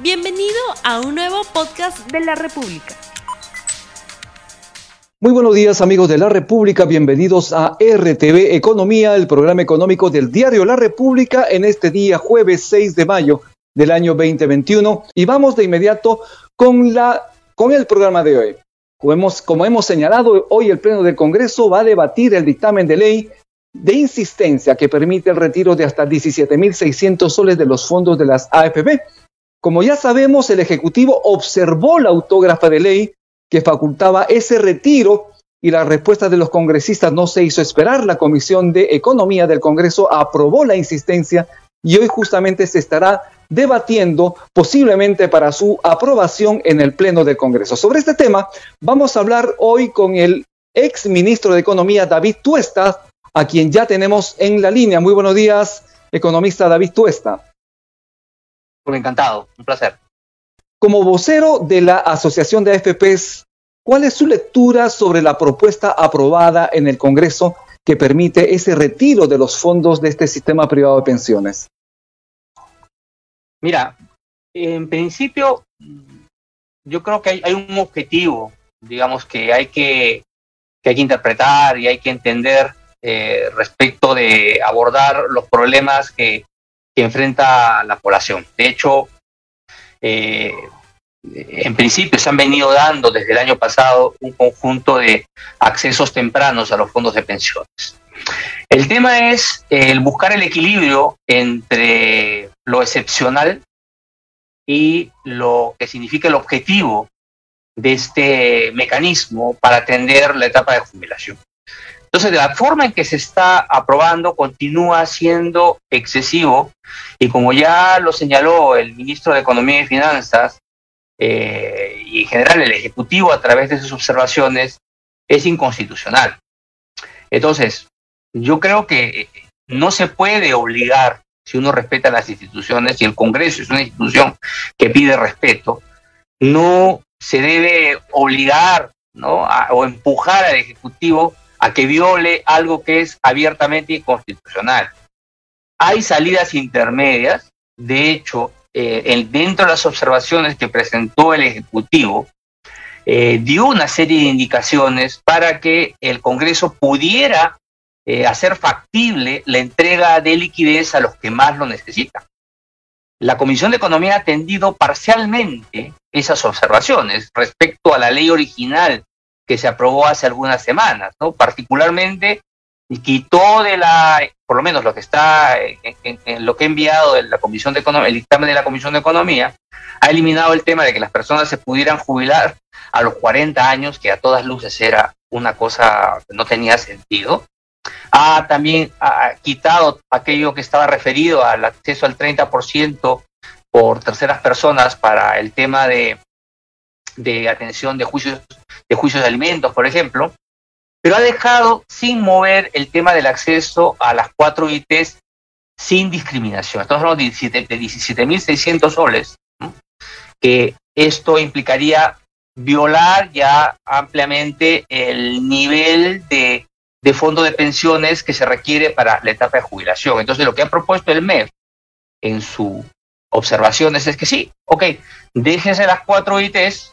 Bienvenido a un nuevo podcast de la República. Muy buenos días amigos de la República, bienvenidos a RTV Economía, el programa económico del diario La República en este día jueves 6 de mayo del año 2021 y vamos de inmediato con, la, con el programa de hoy. Como hemos, como hemos señalado, hoy el Pleno del Congreso va a debatir el dictamen de ley de insistencia que permite el retiro de hasta 17.600 soles de los fondos de las AFP. Como ya sabemos, el Ejecutivo observó la autógrafa de ley que facultaba ese retiro y la respuesta de los congresistas no se hizo esperar. La Comisión de Economía del Congreso aprobó la insistencia y hoy justamente se estará debatiendo posiblemente para su aprobación en el Pleno del Congreso. Sobre este tema vamos a hablar hoy con el ex ministro de Economía, David Tuesta, a quien ya tenemos en la línea. Muy buenos días, economista David Tuesta. Encantado, un placer. Como vocero de la Asociación de AFPs, ¿cuál es su lectura sobre la propuesta aprobada en el Congreso que permite ese retiro de los fondos de este sistema privado de pensiones? Mira, en principio, yo creo que hay, un objetivo, digamos, que hay que, que hay que interpretar y hay que entender eh, respecto de abordar los problemas que, que enfrenta la población. De hecho, eh, en principio se han venido dando desde el año pasado un conjunto de accesos tempranos a los fondos de pensiones. El tema es el buscar el equilibrio entre lo excepcional y lo que significa el objetivo de este mecanismo para atender la etapa de jubilación. Entonces, la forma en que se está aprobando continúa siendo excesivo y como ya lo señaló el ministro de Economía y Finanzas eh, y en general el Ejecutivo a través de sus observaciones, es inconstitucional. Entonces, yo creo que no se puede obligar, si uno respeta las instituciones, y el Congreso es una institución que pide respeto, no se debe obligar o empujar al Ejecutivo a que viole algo que es abiertamente inconstitucional. Hay salidas intermedias, de hecho, eh, dentro de las observaciones que presentó el Ejecutivo, eh, dio una serie de indicaciones para que el Congreso pudiera eh, hacer factible la entrega de liquidez a los que más lo necesitan. La Comisión de Economía ha atendido parcialmente esas observaciones respecto a la ley original que se aprobó hace algunas semanas, ¿no? Particularmente quitó de la, por lo menos lo que está lo que ha enviado la Comisión de Economía, el dictamen de la Comisión de Economía, ha eliminado el tema de que las personas se pudieran jubilar a los 40 años, que a todas luces era una cosa que no tenía sentido. Ha también quitado aquello que estaba referido al acceso al 30% por terceras personas para el tema de, de atención de juicios de juicios de alimentos, por ejemplo, pero ha dejado sin mover el tema del acceso a las cuatro ITs sin discriminación. Estamos hablando de 17.600 soles, que esto implicaría violar ya ampliamente el nivel de, de, fondo de pensiones que se requiere para la etapa de jubilación. Entonces, lo que ha propuesto el MEF en sus observaciones es que sí, ok, déjense las cuatro ITs,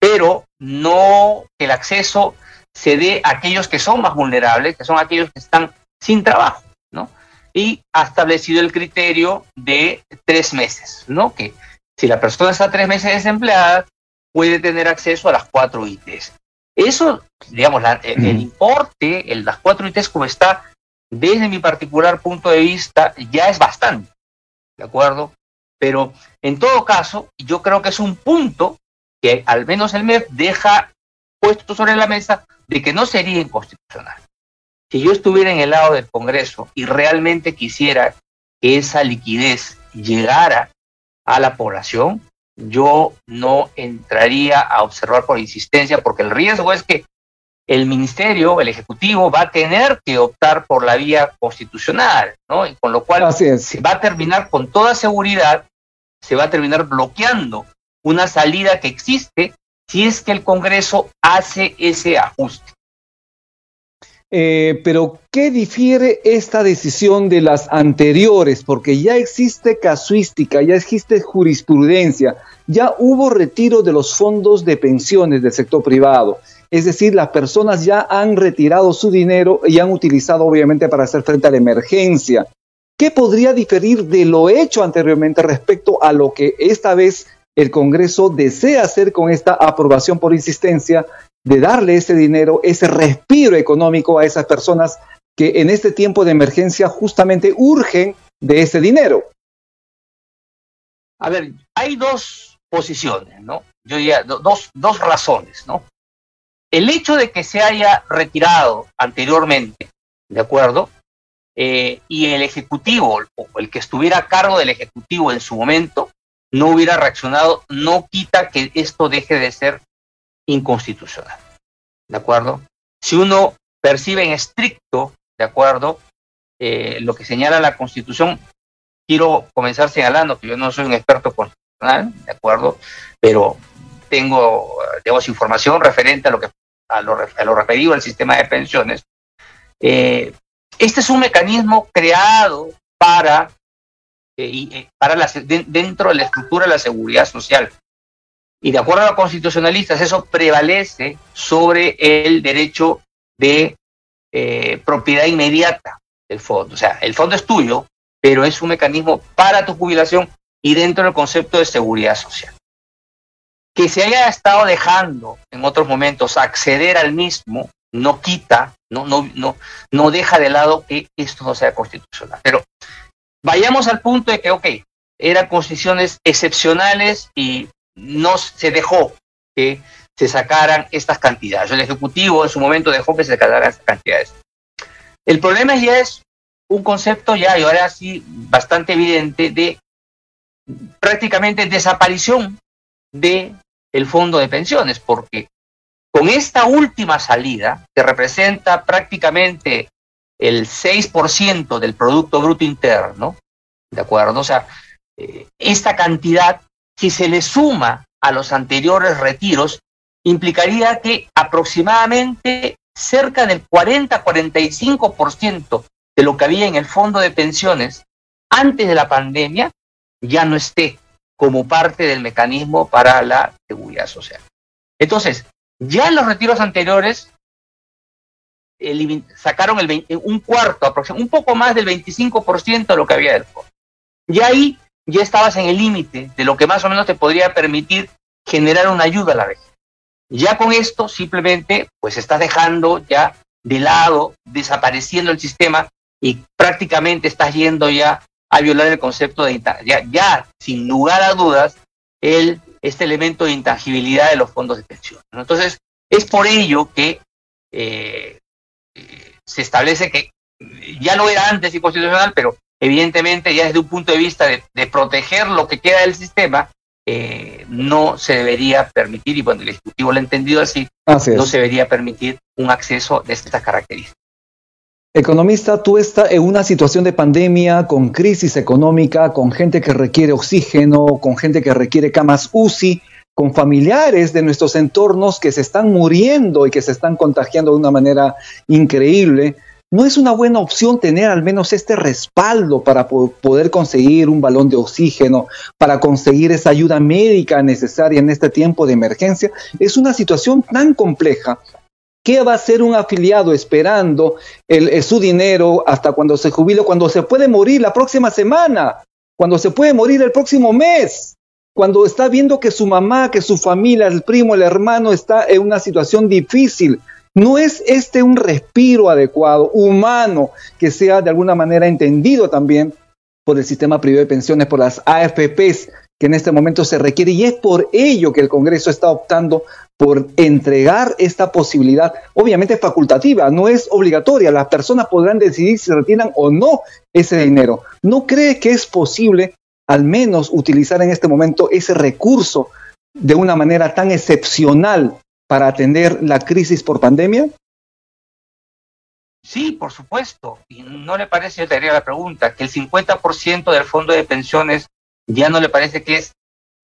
pero no que el acceso se dé a aquellos que son más vulnerables, que son aquellos que están sin trabajo, ¿no? Y ha establecido el criterio de tres meses, ¿no? Que si la persona está tres meses desempleada, puede tener acceso a las cuatro ITs. Eso, digamos, el, importe, el, las cuatro ITs como está, desde mi particular punto de vista, ya es bastante, ¿de acuerdo? Pero en todo caso, yo creo que es un punto que al menos el MEF deja puesto sobre la mesa de que no sería inconstitucional. Si yo estuviera en el lado del Congreso y realmente quisiera que esa liquidez llegara a la población, yo no entraría a observar por insistencia, porque el riesgo es que el ministerio, el ejecutivo, va a tener que optar por la vía constitucional, ¿no? Y con lo cual se va a terminar con toda seguridad, se va a terminar bloqueando una salida que existe si es que el Congreso hace ese ajuste. Eh, pero, ¿qué difiere esta decisión de las anteriores? Porque ya existe casuística, ya existe jurisprudencia, ya hubo retiro de los fondos de pensiones del sector privado. Es decir, las personas ya han retirado su dinero y han utilizado obviamente para hacer frente a la emergencia. ¿Qué podría diferir de lo hecho anteriormente respecto a lo que esta vez el Congreso desea hacer con esta aprobación por insistencia de darle ese dinero, ese respiro económico a esas personas que en este tiempo de emergencia justamente urgen de ese dinero. A ver, hay dos posiciones, ¿no? Yo diría dos, dos razones, ¿no? El hecho de que se haya retirado anteriormente, ¿de acuerdo? Eh, y el Ejecutivo, o el que estuviera a cargo del Ejecutivo en su momento, no hubiera reaccionado, no quita que esto deje de ser inconstitucional. ¿De acuerdo? Si uno percibe en estricto, ¿de acuerdo? Eh, lo que señala la Constitución, quiero comenzar señalando que yo no soy un experto constitucional, ¿de acuerdo? Pero tengo, digamos, información referente a lo que a lo, referido al sistema de pensiones. Eh, este es un mecanismo creado para, eh, para dentro de la estructura de la seguridad social. Y de acuerdo a los constitucionalistas, eso prevalece sobre el derecho de eh, propiedad inmediata del fondo. O sea, el fondo es tuyo, pero es un mecanismo para tu jubilación y dentro del concepto de seguridad social. Que se haya estado dejando en otros momentos acceder al mismo no quita, no, no, no, no deja de lado que esto no sea constitucional. Pero vayamos al punto de que, ok, eran constituciones excepcionales y no se dejó que se sacaran estas cantidades. El Ejecutivo en su momento dejó que se sacaran estas cantidades. El problema ya es un concepto ya, y ahora sí, bastante evidente de prácticamente desaparición de el fondo de pensiones, porque con esta última salida, que representa prácticamente el 6% del Producto Bruto Interno, ¿de acuerdo? O sea, eh, esta cantidad si se le suma a los anteriores retiros, implicaría que aproximadamente cerca del 40-45% de lo que había en el fondo de pensiones antes de la pandemia ya no esté como parte del mecanismo para la seguridad social. Entonces, ya en los retiros anteriores sacaron el un cuarto, aproximadamente, un poco más del 25% de lo que había del fondo. Y ahí ya estabas en el límite de lo que más o menos te podría permitir generar una ayuda a la región. Ya con esto simplemente pues estás dejando ya de lado, desapareciendo el sistema y prácticamente estás yendo ya a violar el concepto de ya, ya sin lugar a dudas el este elemento de intangibilidad de los fondos de pensión. Entonces es por ello que eh, se establece que ya no era antes inconstitucional, pero evidentemente ya desde un punto de vista de, proteger lo que queda del sistema, eh, no se debería permitir, y cuando el Ejecutivo lo ha entendido así, no se debería permitir un acceso de estas características. Economista, tú estás en una situación de pandemia, con crisis económica, con gente que requiere oxígeno, con gente que requiere camas UCI, con familiares de nuestros entornos que se están muriendo y que se están contagiando de una manera increíble. ¿No es una buena opción tener al menos este respaldo para poder conseguir un balón de oxígeno, para conseguir esa ayuda médica necesaria en este tiempo de emergencia? Es una situación tan compleja. ¿Qué va a hacer un afiliado esperando el, su dinero hasta cuando se jubile, cuando se puede morir la próxima semana, cuando se puede morir el próximo mes? Cuando está viendo que su mamá, que su familia, el primo, el hermano está en una situación difícil, ¿No es este un respiro adecuado, humano, que sea de alguna manera entendido también por el sistema privado de pensiones, por las AFPs que en este momento se requiere? Y es por ello que el Congreso está optando por entregar esta posibilidad, obviamente facultativa, no es obligatoria, las personas podrán decidir si retiran o no ese dinero. ¿No cree que es posible al menos utilizar en este momento ese recurso de una manera tan excepcional para atender la crisis por pandemia? Sí, por supuesto. Y no le parece, yo te haría la pregunta, que el 50% del fondo de pensiones ya no le parece que es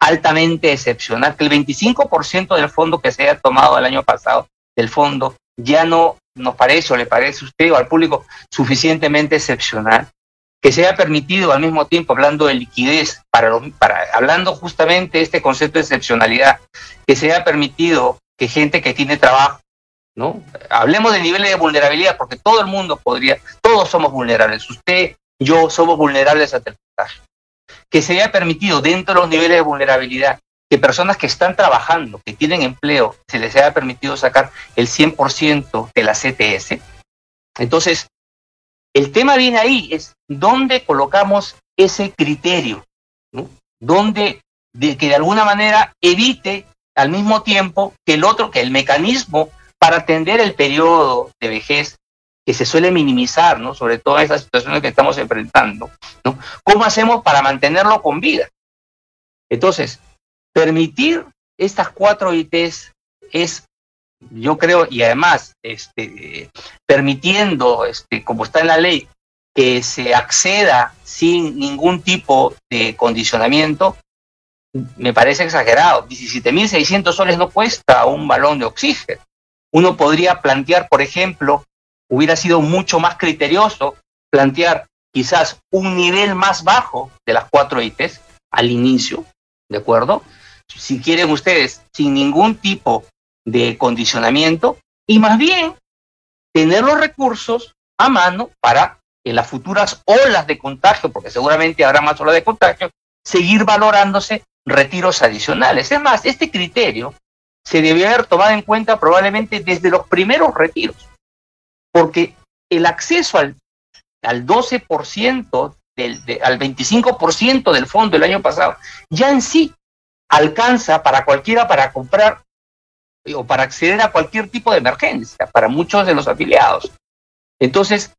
altamente excepcional, que el 25% del fondo que se haya tomado el año pasado, del fondo, ya no nos parece o le parece a usted o al público suficientemente excepcional, que se haya permitido al mismo tiempo, hablando de liquidez, para, para hablando justamente de este concepto de excepcionalidad, que se haya permitido que gente que tiene trabajo, ¿no? Hablemos de niveles de vulnerabilidad, porque todo el mundo podría, todos somos vulnerables, usted, yo somos vulnerables a el Que se haya permitido dentro de los niveles de vulnerabilidad que personas que están trabajando, que tienen empleo, se les haya permitido sacar el 100% de la CTS. Entonces, el tema viene ahí, es dónde colocamos ese criterio, ¿no? Donde de que de alguna manera evite al mismo tiempo que el otro, que el mecanismo para atender el periodo de vejez que se suele minimizar, ¿no? Sobre todas esas situaciones que estamos enfrentando, ¿no? ¿Cómo hacemos para mantenerlo con vida? Entonces, permitir estas cuatro ITs es, yo creo, y además, este, permitiendo, este, como está en la ley, que se acceda sin ningún tipo de condicionamiento, me parece exagerado. 17.600 soles no cuesta un balón de oxígeno. Uno podría plantear, por ejemplo, hubiera sido mucho más criterioso plantear quizás un nivel más bajo de las cuatro ITs al inicio, ¿de acuerdo? si quieren ustedes, sin ningún tipo de condicionamiento y más bien tener los recursos a mano para en las futuras olas de contagio, porque seguramente habrá más olas de contagio, seguir valorándose retiros adicionales. Es más, este criterio se debió haber tomado en cuenta probablemente desde los primeros retiros, porque el acceso al, al 12%, del, al 25% del fondo el año pasado, ya en sí alcanza para cualquiera para comprar o para acceder a cualquier tipo de emergencia, para muchos de los afiliados. Entonces,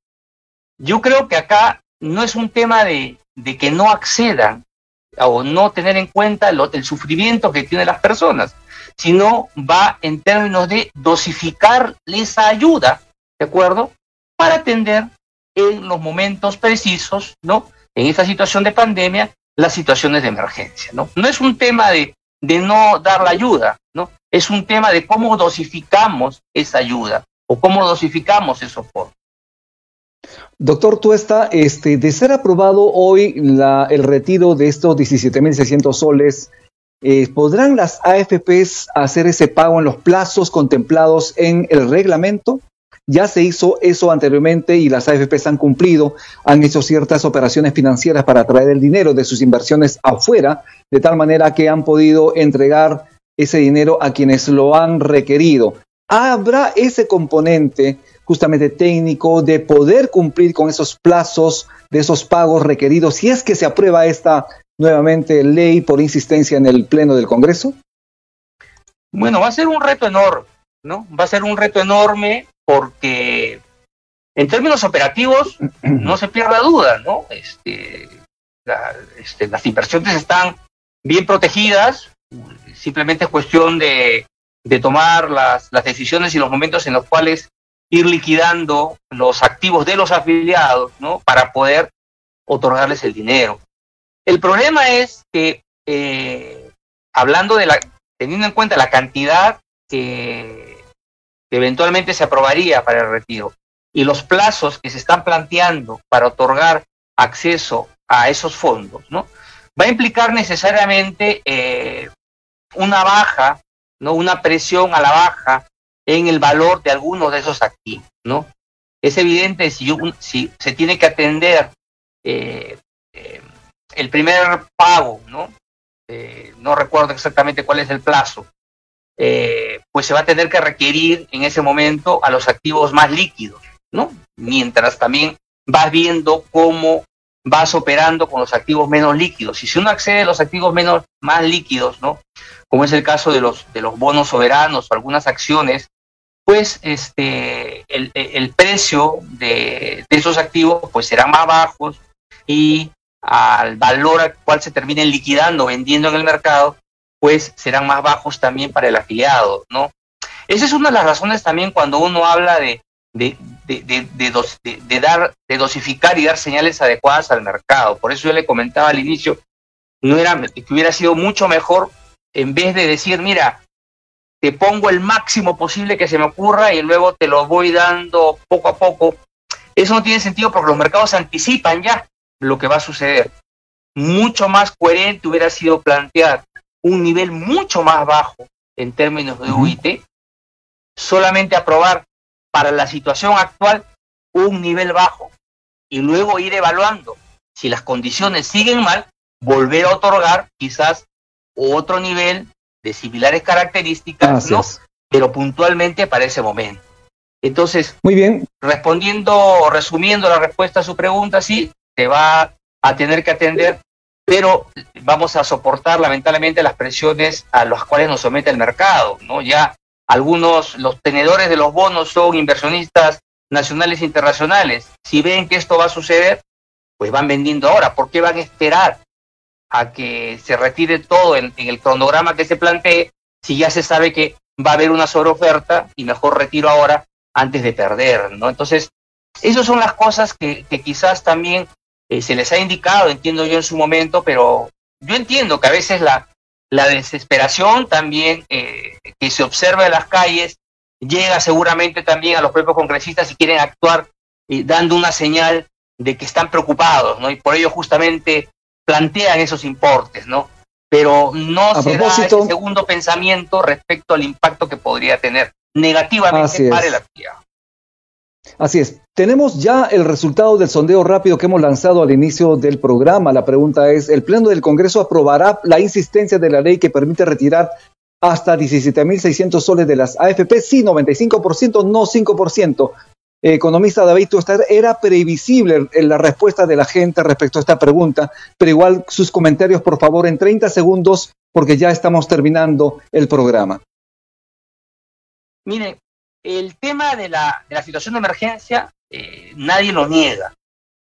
yo creo que acá no es un tema de, de que no accedan o no tener en cuenta el sufrimiento que tienen las personas, sino va en términos de dosificar esa ayuda, ¿de acuerdo? Para atender en los momentos precisos, ¿no? En esta situación de pandemia, las situaciones de emergencia. No, no es un tema de, de no dar la ayuda, es un tema de cómo dosificamos esa ayuda o cómo dosificamos esos soporte. Doctor Tuesta, este, de ser aprobado hoy el retiro de estos 17.600 soles, eh, ¿podrán las AFPs hacer ese pago en los plazos contemplados en el reglamento? Ya se hizo eso anteriormente y las AFPs han cumplido, han hecho ciertas operaciones financieras para traer el dinero de sus inversiones afuera, de tal manera que han podido entregar ese dinero a quienes lo han requerido. ¿Habrá ese componente justamente técnico de poder cumplir con esos plazos de esos pagos requeridos si es que se aprueba esta nuevamente ley por insistencia en el Pleno del Congreso? Bueno, va a ser un reto enorme, ¿no? Va a ser un reto enorme porque en términos operativos no se pierda duda, ¿no? Este, este, las inversiones están bien protegidas, simplemente es cuestión de, tomar las, las, decisiones y los momentos en los cuales ir liquidando los activos de los afiliados, ¿no? Para poder otorgarles el dinero. El problema es que, eh, hablando de la, teniendo en cuenta la cantidad que que eventualmente se aprobaría para el retiro y los plazos que se están planteando para otorgar acceso a esos fondos, ¿no? Va a implicar necesariamente eh, una baja, ¿no? Una presión a la baja en el valor de algunos de esos activos, ¿no? Es evidente si, si se tiene que atender eh, eh, el primer pago, ¿no? no recuerdo exactamente cuál es el plazo, eh, pues se va a tener que requerir en ese momento a los activos más líquidos, ¿no? Mientras también vas viendo cómo vas operando con los activos menos líquidos. Y si uno accede a los activos menos, más líquidos, ¿no? Como es el caso de los, de los bonos soberanos o algunas acciones, pues este, el, el precio de, de, esos activos pues será más bajos y al valor al cual se terminen liquidando, vendiendo en el mercado, pues serán más bajos también para el afiliado, ¿no? Esa es una de las razones también cuando uno habla de, de, de, de, dar, de dosificar y dar señales adecuadas al mercado. Por eso yo le comentaba al inicio, no era que hubiera sido mucho mejor en vez de decir, mira, te pongo el máximo posible que se me ocurra y luego te lo voy dando poco a poco. Eso no tiene sentido porque los mercados anticipan ya lo que va a suceder. Mucho más coherente hubiera sido plantear un nivel mucho más bajo en términos de UIT, solamente aprobar para la situación actual un nivel bajo y luego ir evaluando si las condiciones siguen mal, volver a otorgar quizás otro nivel de similares características, pero puntualmente para ese momento. Entonces, muy bien. Respondiendo, resumiendo la respuesta a su pregunta, sí, te va a tener que atender, pero vamos a soportar lamentablemente las presiones a las cuales nos somete el mercado, ¿no? Ya algunos, los tenedores de los bonos son inversionistas nacionales e internacionales. Si ven que esto va a suceder, pues van vendiendo ahora. ¿Por qué van a esperar a que se retire todo en, el cronograma que se plantee si ya se sabe que va a haber una sobreoferta y mejor retiro ahora antes de perder, ¿no? Entonces, esas son las cosas que, quizás también eh, se les ha indicado, entiendo yo en su momento, pero yo entiendo que a veces la, la desesperación también eh, que se observa en las calles llega seguramente también a los propios congresistas y quieren actuar eh, dando una señal de que están preocupados, ¿no? Y por ello justamente plantean esos importes, ¿no? Pero no se da ese segundo pensamiento respecto al impacto que podría tener negativamente para el actividad. Así es. Tenemos ya el resultado del sondeo rápido que hemos lanzado al inicio del programa. La pregunta es, ¿el Pleno del Congreso aprobará la insistencia de la ley que permite retirar hasta 17.600 soles de las AFP? Sí, 95%, no 5% economista David Tostar, era previsible la respuesta de la gente respecto a esta pregunta, pero igual sus comentarios, por favor, en 30 segundos, porque ya estamos terminando el programa. Mire, el tema de la, situación de emergencia, eh, nadie lo niega.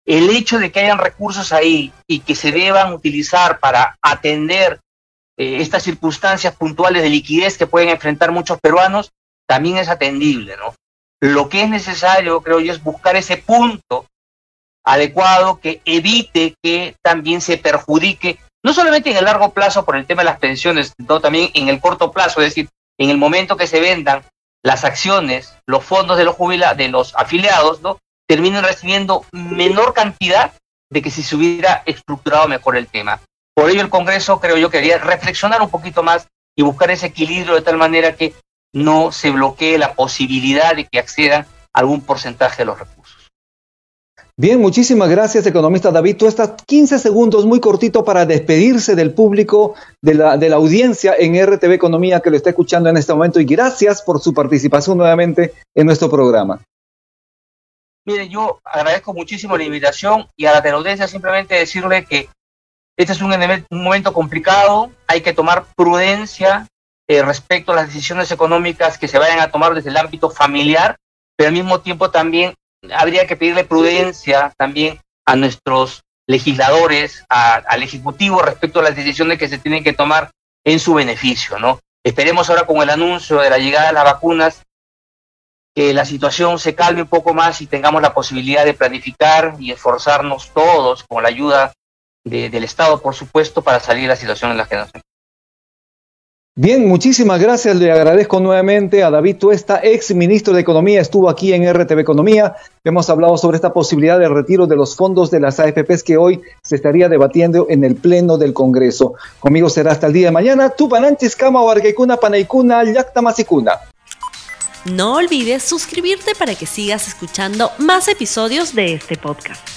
El hecho de que hayan recursos ahí y que se deban utilizar para atender eh, estas circunstancias puntuales de liquidez que pueden enfrentar muchos peruanos, también es atendible, ¿no? Lo que es necesario, creo yo, es buscar ese punto adecuado que evite que también se perjudique, no solamente en el largo plazo por el tema de las pensiones, sino también en el corto plazo, es decir, en el momento que se vendan las acciones, los fondos de los jubilados, de los afiliados, ¿no? terminen recibiendo menor cantidad de que si se hubiera estructurado mejor el tema. Por ello el Congreso, creo yo, quería reflexionar un poquito más y buscar ese equilibrio de tal manera que no se bloquee la posibilidad de que accedan algún porcentaje de los recursos. Bien, muchísimas gracias, economista David. Tú estás 15 segundos muy cortito para despedirse del público, de la, audiencia en RTV Economía que lo está escuchando en este momento y gracias por su participación nuevamente en nuestro programa. Mire, yo agradezco muchísimo la invitación y a la audiencia simplemente decirle que este es un, un momento complicado, hay que tomar prudencia, eh, respecto a las decisiones económicas que se vayan a tomar desde el ámbito familiar, pero al mismo tiempo también habría que pedirle prudencia también a nuestros legisladores, al Ejecutivo respecto a las decisiones que se tienen que tomar en su beneficio, ¿no? Esperemos ahora con el anuncio de la llegada de las vacunas que la situación se calme un poco más y tengamos la posibilidad de planificar y esforzarnos todos con la ayuda del Estado, por supuesto, para salir de la situación en la que nos encontramos. Bien, muchísimas gracias. Le agradezco nuevamente a David Tuesta, ex ministro de Economía, estuvo aquí en RTV Economía. Hemos hablado sobre esta posibilidad de retiro de los fondos de las AFPs que hoy se estaría debatiendo en el Pleno del Congreso. Conmigo será hasta el día de mañana. Tupananchis, Kama, Wargeikuna, Panaikuna, Masikuna. No olvides suscribirte para que sigas escuchando más episodios de este podcast.